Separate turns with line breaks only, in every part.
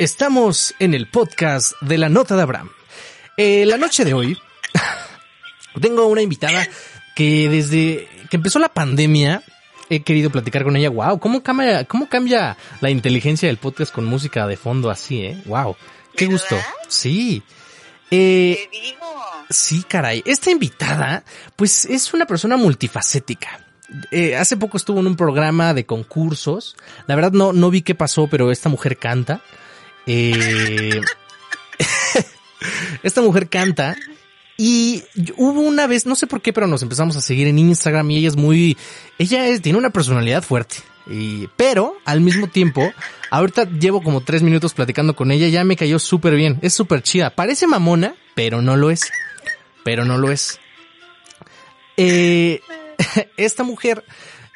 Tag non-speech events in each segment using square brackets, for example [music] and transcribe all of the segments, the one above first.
Estamos en el podcast de la nota de Abraham. Eh, la noche de hoy [laughs] tengo una invitada que desde que empezó la pandemia he querido platicar con ella. Wow, ¿cómo cambia, cómo cambia la inteligencia del podcast con música de fondo así, eh? Wow, qué gusto. Sí. Eh,
Te digo.
Sí, caray. Esta invitada, pues es una persona multifacética. Eh, hace poco estuvo en un programa de concursos. La verdad no, no vi qué pasó, pero esta mujer canta. Eh, [laughs] esta mujer canta. Y hubo una vez, no sé por qué, pero nos empezamos a seguir en Instagram y ella es muy, ella es, tiene una personalidad fuerte. Pero al mismo tiempo, ahorita llevo como tres minutos platicando con ella, ya me cayó súper bien, es súper chida. Parece mamona, pero no lo es. Pero no lo es. Eh, [laughs] esta mujer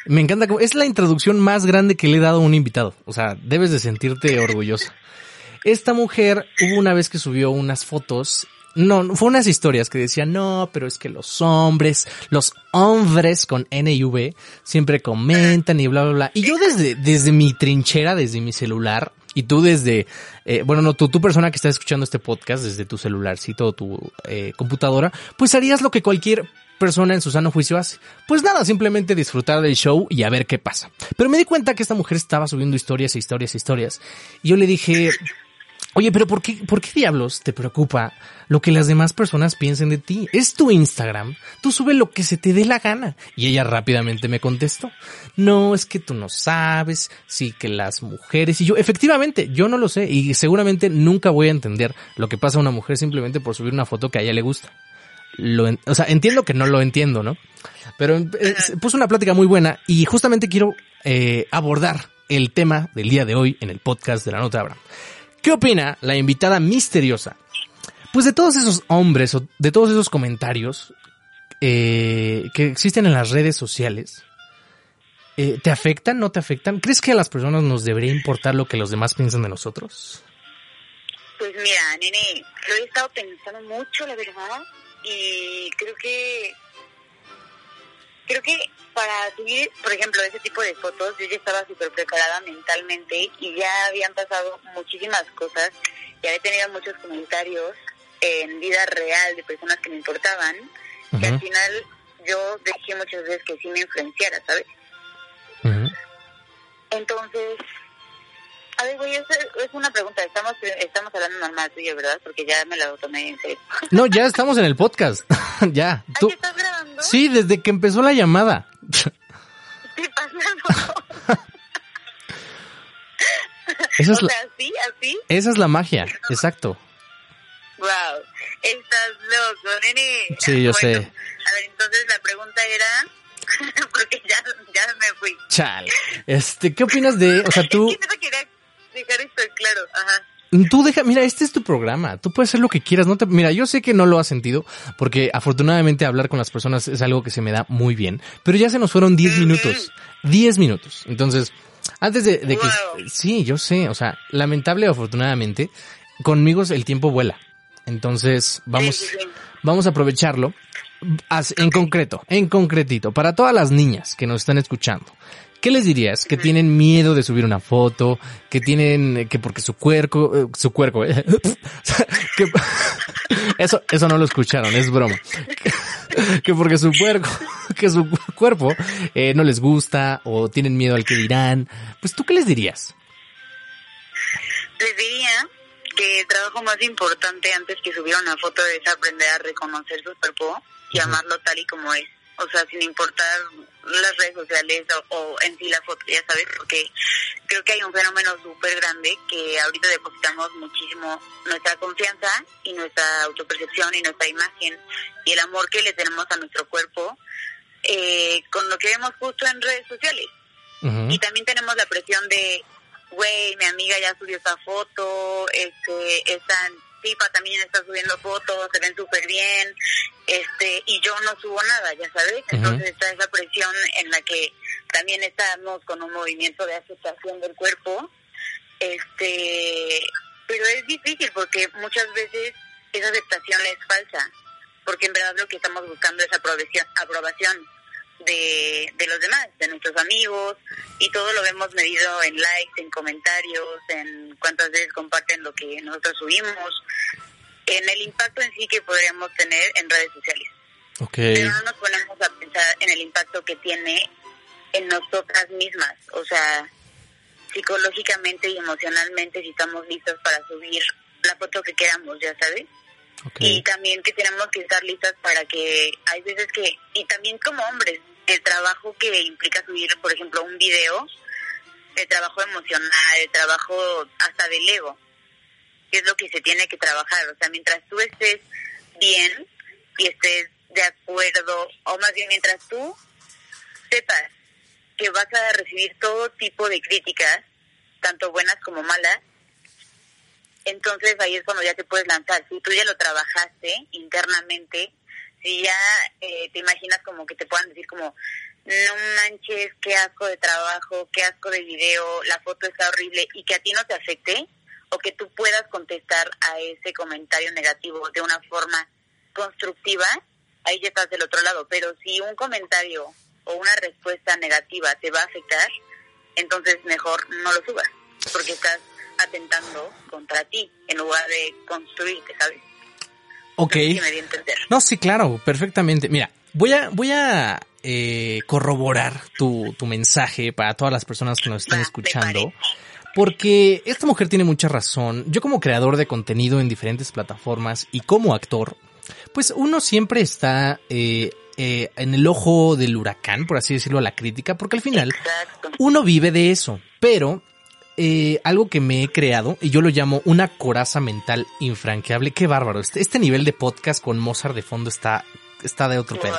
me encanta, es la introducción más grande que le he dado a un invitado. O sea, debes de sentirte orgullosa. Esta mujer hubo una vez que subió unas fotos, no, fue unas historias que decían, no, pero es que los hombres, los hombres con N y V, siempre comentan y bla, bla, bla. Y yo desde, desde mi trinchera, desde mi celular, y tú desde, eh, bueno, no, tú, tú persona que está escuchando este podcast desde tu celularcito o tu eh, computadora, pues harías lo que cualquier persona en su sano juicio hace. Pues nada, simplemente disfrutar del show y a ver qué pasa. Pero me di cuenta que esta mujer estaba subiendo historias e historias e historias. Y yo le dije, Oye, pero ¿por qué, ¿por qué diablos te preocupa lo que las demás personas piensen de ti? Es tu Instagram, tú sube lo que se te dé la gana. Y ella rápidamente me contestó, no, es que tú no sabes, sí que las mujeres y yo, efectivamente, yo no lo sé y seguramente nunca voy a entender lo que pasa a una mujer simplemente por subir una foto que a ella le gusta. Lo, o sea, entiendo que no lo entiendo, ¿no? Pero eh, puso una plática muy buena y justamente quiero eh, abordar el tema del día de hoy en el podcast de la nota de Abraham. ¿Qué opina la invitada misteriosa? Pues de todos esos hombres o de todos esos comentarios eh, que existen en las redes sociales, eh, ¿te afectan? ¿No te afectan? ¿Crees que a las personas nos debería importar lo que los demás piensan de nosotros?
Pues mira, nene, lo he estado pensando mucho, la verdad, y creo que creo que para subir, por ejemplo, ese tipo de fotos, yo ya estaba súper preparada mentalmente y ya habían pasado muchísimas cosas, ya había tenido muchos comentarios en vida real de personas que me importaban, que al final yo dejé muchas veces que sí me influenciara, ¿sabes? Entonces, a ver, güey, es, es una pregunta. Estamos estamos hablando normal tuyo, ¿verdad? Porque ya me lo tomé en serio.
No, ya estamos en el podcast. [laughs] ya.
¿Ah,
Tú,
¿ya estás grabando?
sí, desde que empezó la llamada. [laughs]
¿Qué pasa?
Esa es [laughs]
o
la,
sea, así, así.
esa es la magia. Exacto.
Wow, estás loco, nene.
Sí, yo sé.
A ver, entonces la pregunta era, porque ya, ya me fui.
Chale. Este, ¿qué opinas de, o sea, tú,
Es que no quería esto claro, ajá.
Tú deja, mira, este es tu programa. Tú puedes hacer lo que quieras. No te, mira, yo sé que no lo has sentido porque afortunadamente hablar con las personas es algo que se me da muy bien. Pero ya se nos fueron 10 minutos. 10 minutos. Entonces, antes de, de que,
Wow.
sí, yo sé. O sea, lamentable o afortunadamente, conmigo el tiempo vuela. Entonces, vamos,
Sí, sí, sí.
vamos a aprovecharlo. En concreto, en concretito, para todas las niñas que nos están escuchando, ¿qué les dirías? Que tienen miedo de subir una foto, que tienen, que porque su cuerpo, eh, su cuerpo, eh, [laughs] que- eso, eso no lo escucharon, es broma. [laughs] Que porque su cuerpo, [laughs] que su cuerpo eh, no les gusta o tienen miedo al que dirán, pues tú qué les dirías?
Les diría que el trabajo más importante antes que subir una foto es aprender a reconocer su cuerpo y amarlo tal y como es. O sea, sin importar las redes sociales o, o en sí la foto, ya sabes, porque creo que hay un fenómeno súper grande que ahorita depositamos muchísimo nuestra confianza y nuestra autopercepción y nuestra imagen y el amor que le tenemos a nuestro cuerpo eh, con lo que vemos justo en redes sociales. Y también tenemos la presión de, güey, mi amiga ya subió esa foto, este, esta tipa también está subiendo fotos, se ven súper bien, este, y yo no subo nada, ya sabes. Entonces está esa presión en la que también estamos con un movimiento de aceptación del cuerpo, este, pero es difícil porque muchas veces esa aceptación es falsa, porque en verdad lo que estamos buscando es aprobación, aprobación de, de los demás, de nuestros amigos, y todo lo vemos medido en likes, en comentarios, en cuántas veces comparten lo que nosotros subimos, en el impacto en sí que podríamos tener en redes sociales. Pero no nos ponemos a pensar en el impacto que tiene en nosotras mismas, o sea, psicológicamente y emocionalmente si estamos listos para subir la foto que queramos, ya sabes. Y también que tenemos que estar listas para que hay veces que, y también como hombres, el trabajo que implica subir, por ejemplo, un video, el trabajo emocional, el trabajo hasta del ego, que es lo que se tiene que trabajar. O sea, mientras tú estés bien y estés de acuerdo, o más bien mientras tú sepas que vas a recibir todo tipo de críticas, tanto buenas como malas, entonces ahí es cuando ya te puedes lanzar. Si tú ya lo trabajaste internamente, si ya eh, te imaginas como que te puedan decir como, no manches, qué asco de trabajo, qué asco de video, la foto está horrible y que a ti no te afecte, o que tú puedas contestar a ese comentario negativo de una forma constructiva, ahí ya estás del otro lado. Pero si un comentario o una respuesta negativa te va a afectar, entonces mejor no lo subas, porque estás atentando contra ti en lugar de construirte, ¿sabes?
Ok. No, sí, claro, perfectamente. Mira, voy a, voy a eh, corroborar tu, tu mensaje para todas las personas que nos están escuchando. Porque esta mujer tiene mucha razón. Yo como creador de contenido en diferentes plataformas y como actor, pues uno siempre está eh, eh, en el ojo del huracán, por así decirlo, a la crítica, porque al final uno vive de eso. Pero eh, algo que me he creado y yo lo llamo una coraza mental infranqueable. Qué bárbaro. Este, este nivel de podcast con Mozart de fondo está, está de otro pedo.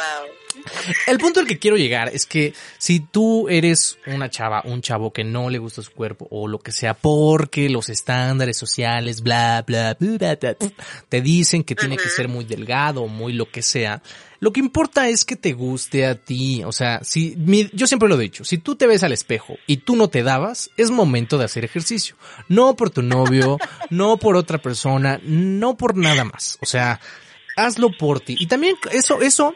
El punto al que quiero llegar es que si tú eres una chava, un chavo que no le gusta su cuerpo o lo que sea porque los estándares sociales, bla, bla, bla, bla, te dicen que tiene que ser muy delgado o muy lo que sea, lo que importa es que te guste a ti. O sea, si yo siempre lo he dicho, si tú te ves al espejo y tú no te dabas, es momento de hacer ejercicio. No por tu novio, [laughs] no por otra persona, no por nada más. O sea, hazlo por ti. Y también eso, eso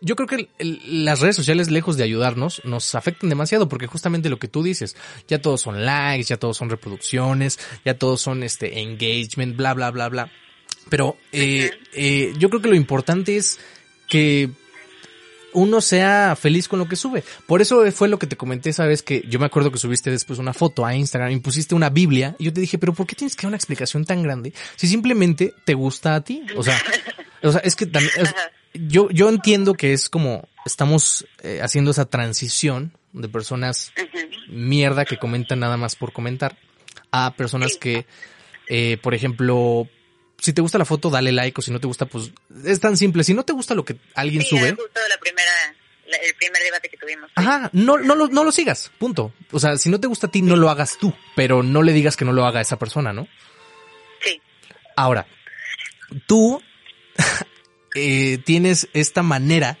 yo creo que las redes sociales, lejos de ayudarnos, nos afectan demasiado porque justamente lo que tú dices, ya todos son likes, ya todos son reproducciones, ya todos son este engagement, bla, bla, bla, bla. Pero eh, eh, yo creo que lo importante es que uno sea feliz con lo que sube. Por eso fue lo que te comenté esa vez que yo me acuerdo que subiste después una foto a Instagram y pusiste una Biblia y yo te dije, pero ¿por qué tienes que dar una explicación tan grande si simplemente te gusta a ti? O sea, o sea, es que también, yo, yo entiendo que es como estamos eh, haciendo esa transición de personas mierda que comentan nada más por comentar a personas que, eh, por ejemplo, si te gusta la foto, dale like o si no te gusta, pues es tan simple. Si no te gusta lo que alguien sube.
Justo la primera, el primer debate que tuvimos.
Ajá, no, no, lo, no lo sigas, punto. O sea, si no te gusta a ti, no lo hagas tú, pero no le digas que no lo haga esa persona, ¿no?
Sí.
Ahora, tú [laughs] eh, tienes esta manera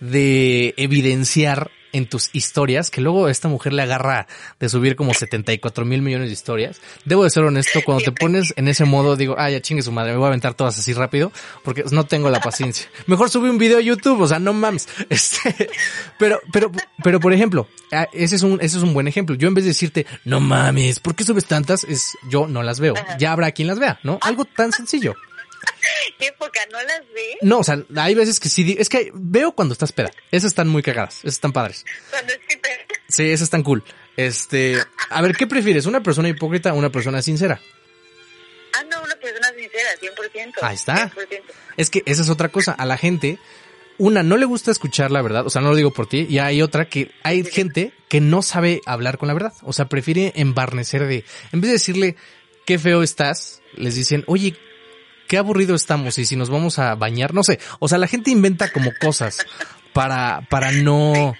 de evidenciar en tus historias, que luego esta mujer le agarra de subir como 74 mil millones de historias. Debo de ser honesto, cuando te pones en ese modo, digo, ah, ya chingue su madre, me voy a aventar todas así rápido, porque no tengo la paciencia. Mejor subí un video a YouTube, o sea, no mames. [laughs] Este, pero, pero, pero por ejemplo, ah, ese es un, ese es un buen ejemplo. Yo en vez de decirte, no mames, ¿por qué subes tantas? Es, yo no las veo. Ya habrá quien las vea, ¿no? Algo tan sencillo. [laughs]
¿Qué época? ¿No las ves?
No, o sea, hay veces que sí, es que veo cuando estás peda. Esas están muy cagadas, esas están padres.
Cuando
Sí, esas están cool. Este, a ver, ¿qué prefieres? ¿Una persona hipócrita o una persona sincera?
Ah, no, una persona sincera, 100%.
Ahí está. Es que esa es otra cosa. A la gente, una, no le gusta escuchar la verdad, o sea, no lo digo por ti, y hay otra que hay gente que no sabe hablar con la verdad, o sea, prefiere embarnecer de, en vez de decirle, qué feo estás, les dicen, oye, qué aburrido estamos y si nos vamos a bañar, no sé. O sea, la gente inventa como cosas para, para no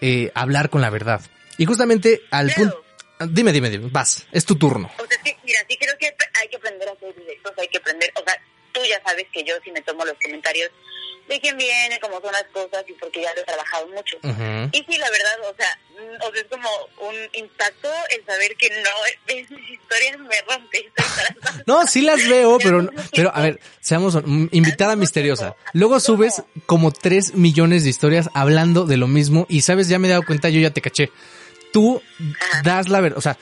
eh, hablar con la verdad. Y justamente al punto... Dime, dime, dime, vas, es tu turno.
O sea, es que, mira, sí creo que hay que aprender a ser directos, hay que aprender, o sea, tú ya sabes que yo si me tomo los comentarios de quién viene, cómo son las cosas y porque ya lo he trabajado mucho. Y sí, la verdad, o sea, mm, o sea, es como un impacto el saber que no [laughs] ves mis historias me rompe. estoy tratando.
No, sí las veo, [laughs] pero, pero a ver, seamos mm, invitada misteriosa. Luego subes como tres millones de historias hablando de lo mismo y sabes, ya me he dado cuenta, yo ya te caché. Tú
Ajá.
das la verdad, o sea,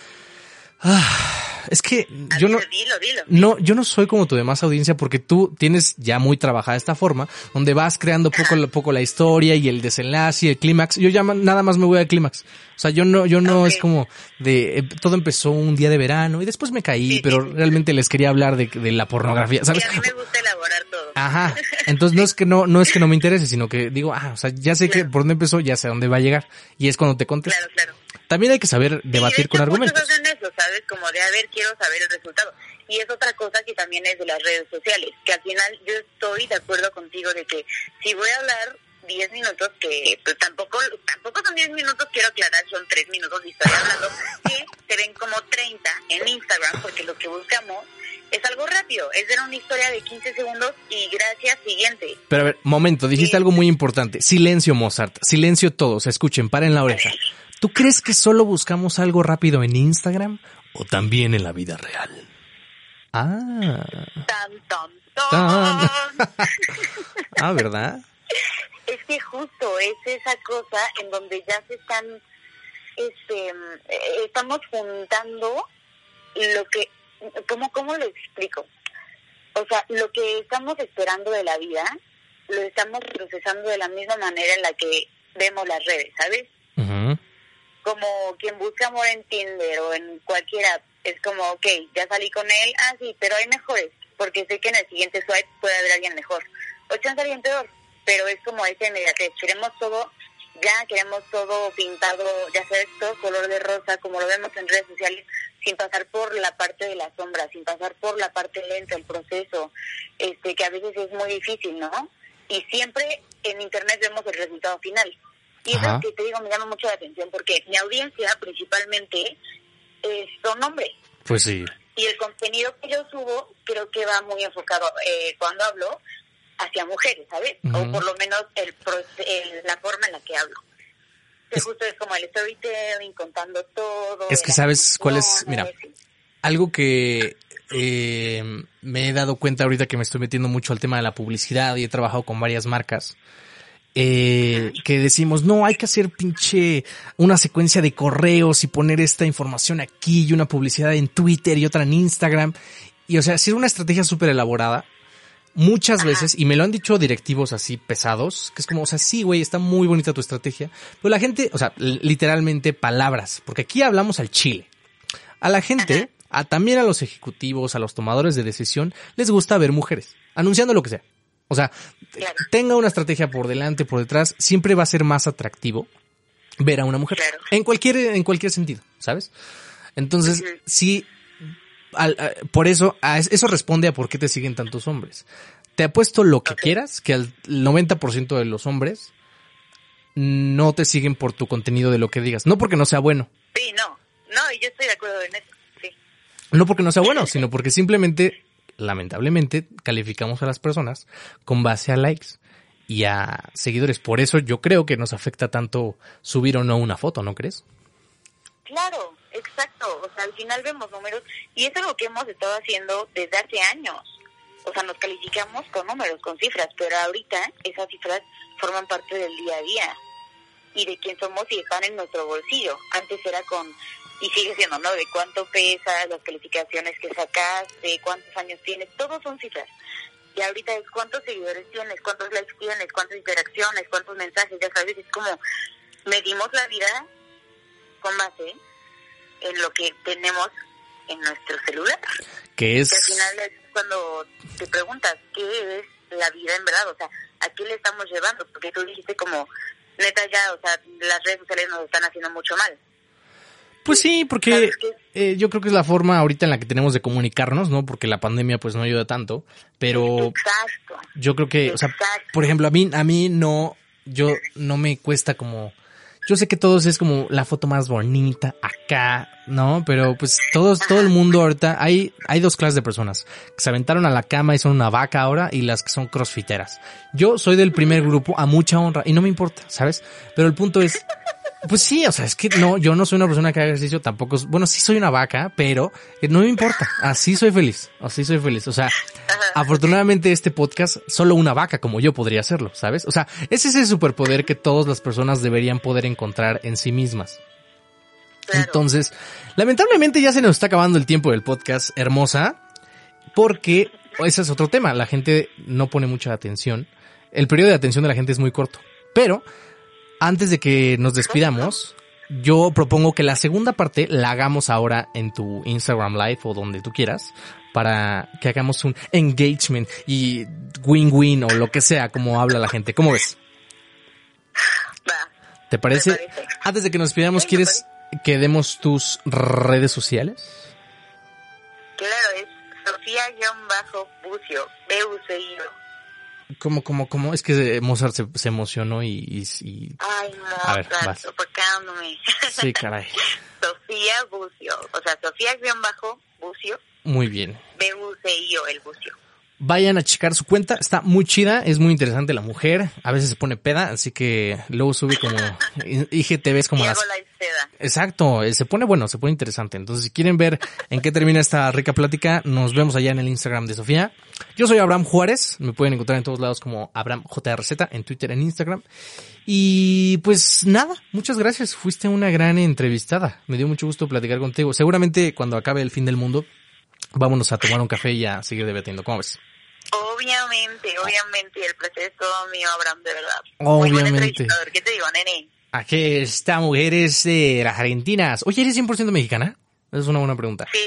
ah, es que
A
yo
ver,
no,
Dilo, dilo.
no, yo no soy como tu demás audiencia porque tú tienes ya muy trabajada esta forma, donde vas creando poco a poco la historia y el desenlace y el clímax. Yo ya nada más me voy al clímax. O sea, yo no, yo no es como de, eh, todo empezó un día de verano y después me caí,
Sí,
pero
sí.
realmente les quería hablar de, de la pornografía, ¿sabes?
a mí me gusta elaborar todo.
Ajá. [laughs] Entonces no es que no, no es que no me interese, sino que digo, ah, o sea, ya sé que por dónde empezó, ya sé a dónde va a llegar. Y es cuando te contesto.
Claro, claro.
También hay que saber debatir
de
con argumentos.
Eso, ¿sabes? Como de, a ver, quiero saber el resultado. Y es otra cosa que también es de las redes sociales, que al final yo estoy de acuerdo contigo de que si voy a hablar 10 minutos, que pues tampoco tampoco son 10 minutos, quiero aclarar, son 3 minutos de historia hablando, [laughs] que se ven como 30 en Instagram, porque lo que buscamos es algo rápido, es ver una historia de 15 segundos y gracias, siguiente.
Pero a ver, momento, dijiste
Sí.
algo muy importante. Silencio, Mozart. Silencio todos. Escuchen, paren la oreja. ¿Tú crees que solo buscamos algo rápido en Instagram o también en la vida real? Ah,
Tan, tan,
Tan.
tan.
ah, ¿verdad?
Es que justo es esa cosa en donde ya se están, este, eh, estamos juntando lo que, ¿cómo, ¿cómo lo explico? O sea, lo que estamos esperando de la vida, lo estamos procesando de la misma manera en la que vemos las redes, ¿sabes?
Ujú.
Como quien busca amor en Tinder o en cualquier app, es como, ok, ya salí con él, ah, sí, pero hay mejores, porque sé que en el siguiente swipe puede haber alguien mejor, o chance alguien peor, pero es como esa inmediatez, queremos todo, ya queremos todo pintado, ya sabes, todo color de rosa, como lo vemos en redes sociales, sin pasar por la parte de la sombra, sin pasar por la parte lenta, el proceso, este que a veces es muy difícil, ¿no? Y siempre en internet vemos el resultado final. Y eso
Ajá.
es que te digo, me llama mucho la atención, porque mi audiencia principalmente eh, son hombres.
Pues sí.
Y el contenido que yo subo creo que va muy enfocado, eh, cuando hablo, hacia mujeres, ¿sabes? O por lo menos el, el- la forma en la que hablo. Que
Es-
justo es como el storytelling, contando todo.
Es que sabes cuál es- mira. Algo que eh, me he dado cuenta ahorita que me estoy metiendo mucho al tema de la publicidad y he trabajado con varias marcas. Eh, que decimos, no, hay que hacer pinche una secuencia de correos y poner esta información aquí y una publicidad en Twitter y otra en Instagram. Y o sea, si es una estrategia súper elaborada, muchas
Ajá.
veces, y me lo han dicho directivos así pesados, que es como, o sea, sí, güey, está muy bonita tu estrategia, pero la gente, o sea, literalmente palabras, porque aquí hablamos al chile. A la gente, a, también a los ejecutivos, a los tomadores de decisión, les gusta ver mujeres, anunciando lo que sea. O sea,
Claro.
tenga una estrategia por delante, por detrás, siempre va a ser más atractivo ver a una mujer.
Claro.
En cualquier, en cualquier sentido, ¿sabes? Entonces, sí, al- a- por eso, a eso responde a por qué te siguen tantos hombres. Te apuesto lo que quieras, que al 90% de los hombres no te siguen por tu contenido de lo que digas. No porque no sea bueno,
Sí, no. No, y yo estoy de acuerdo en eso. Sí.
no porque no sea bueno, sino porque simplemente, lamentablemente, calificamos a las personas con base a likes y a seguidores. Por eso yo creo que nos afecta tanto subir o no una foto, ¿no crees?
Claro, exacto. O sea, al final vemos números y es algo que hemos estado haciendo desde hace años. O sea, nos calificamos con números, con cifras, pero ahorita esas cifras forman parte del día a día y de quién somos y están en nuestro bolsillo. Antes era con, y sigue siendo, ¿no? De cuánto pesas, las calificaciones que sacaste, cuántos años tienes, todos son cifras. Y ahorita es cuántos seguidores tienes, cuántos likes tienes, cuántas interacciones, cuántos mensajes, ya sabes, es como medimos la vida con base en lo que tenemos en nuestro celular.
Que es...
Que al final es cuando te preguntas qué es la vida en verdad, o sea, a qué le estamos llevando, porque tú dijiste como, neta ya, o sea, las redes sociales nos están haciendo mucho mal.
Pues sí, porque eh, yo creo que es la forma ahorita en la que tenemos de comunicarnos, ¿no? Porque la pandemia pues no ayuda tanto, pero
Exacto.
yo creo que, o sea,
Exacto.
por ejemplo, a mí, a mí no, yo no me cuesta como Yo sé que todos es como la foto más bonita acá, ¿no? Pero pues todos, todo el mundo ahorita, hay, hay dos clases de personas que se aventaron a la cama y son una vaca ahora y las que son crossfiteras. Yo soy del primer grupo a mucha honra y no me importa, ¿sabes? Pero el punto es, pues sí, o sea, es que no, yo no soy una persona que haga ejercicio, tampoco, bueno, sí soy una vaca, pero no me importa, así soy feliz, así soy feliz, o sea, afortunadamente este podcast, solo una vaca como yo podría hacerlo, ¿sabes? O sea, ese es el superpoder que todas las personas deberían poder encontrar en sí mismas. Entonces, lamentablemente ya se nos está acabando el tiempo del podcast, hermosa, porque ese es otro tema, la gente no pone mucha atención, el periodo de atención de la gente es muy corto, pero antes de que nos despidamos, yo propongo que la segunda parte la hagamos ahora en tu Instagram Live o donde tú quieras para que hagamos un engagement y win-win o lo que sea como habla la gente. ¿Cómo ves? ¿Te parece? Antes de que nos despidamos, ¿quieres que demos tus redes sociales?
Claro, es Sofía-Bucio, b u c i
como, como, como, es que Mozart se, se emocionó y, y,
Ay, Mozart, a ver, sofocándome.
Sí, caray. [laughs]
Sofía Bucio, o sea, Sofía guion bajo Bucio.
Muy bien.
B-U-C-I-O, el Bucio.
Vayan a checar su cuenta, está muy chida, es muy interesante la mujer, a veces se pone peda, así que luego sube como [laughs] IGTVs como las... Exacto, eh, se pone bueno, se pone interesante. Entonces, si quieren ver en qué termina esta rica plática, nos vemos allá en el Instagram de Sofía. Yo soy Abraham Juárez, me pueden encontrar en todos lados como Abraham JRZ, en Twitter, en Instagram. Y pues nada, muchas gracias, fuiste una gran entrevistada, me dio mucho gusto platicar contigo. Seguramente cuando acabe el fin del mundo, vámonos a tomar un café y a seguir debatiendo. ¿Cómo ves?
Obviamente, obviamente, el placer es todo mío, Abraham, de verdad.
Obviamente.
¿Qué te digo, nene?
Aquí esta mujer es de las Argentinas. Oye, ¿eres 100% mexicana? Es una buena pregunta.
Sí,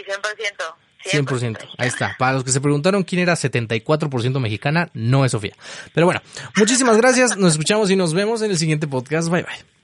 100%.
100%. Ahí está. Para los que se preguntaron quién era 74% mexicana, no es Sofía. Pero bueno, muchísimas gracias. Nos escuchamos y nos vemos en el siguiente podcast. Bye bye.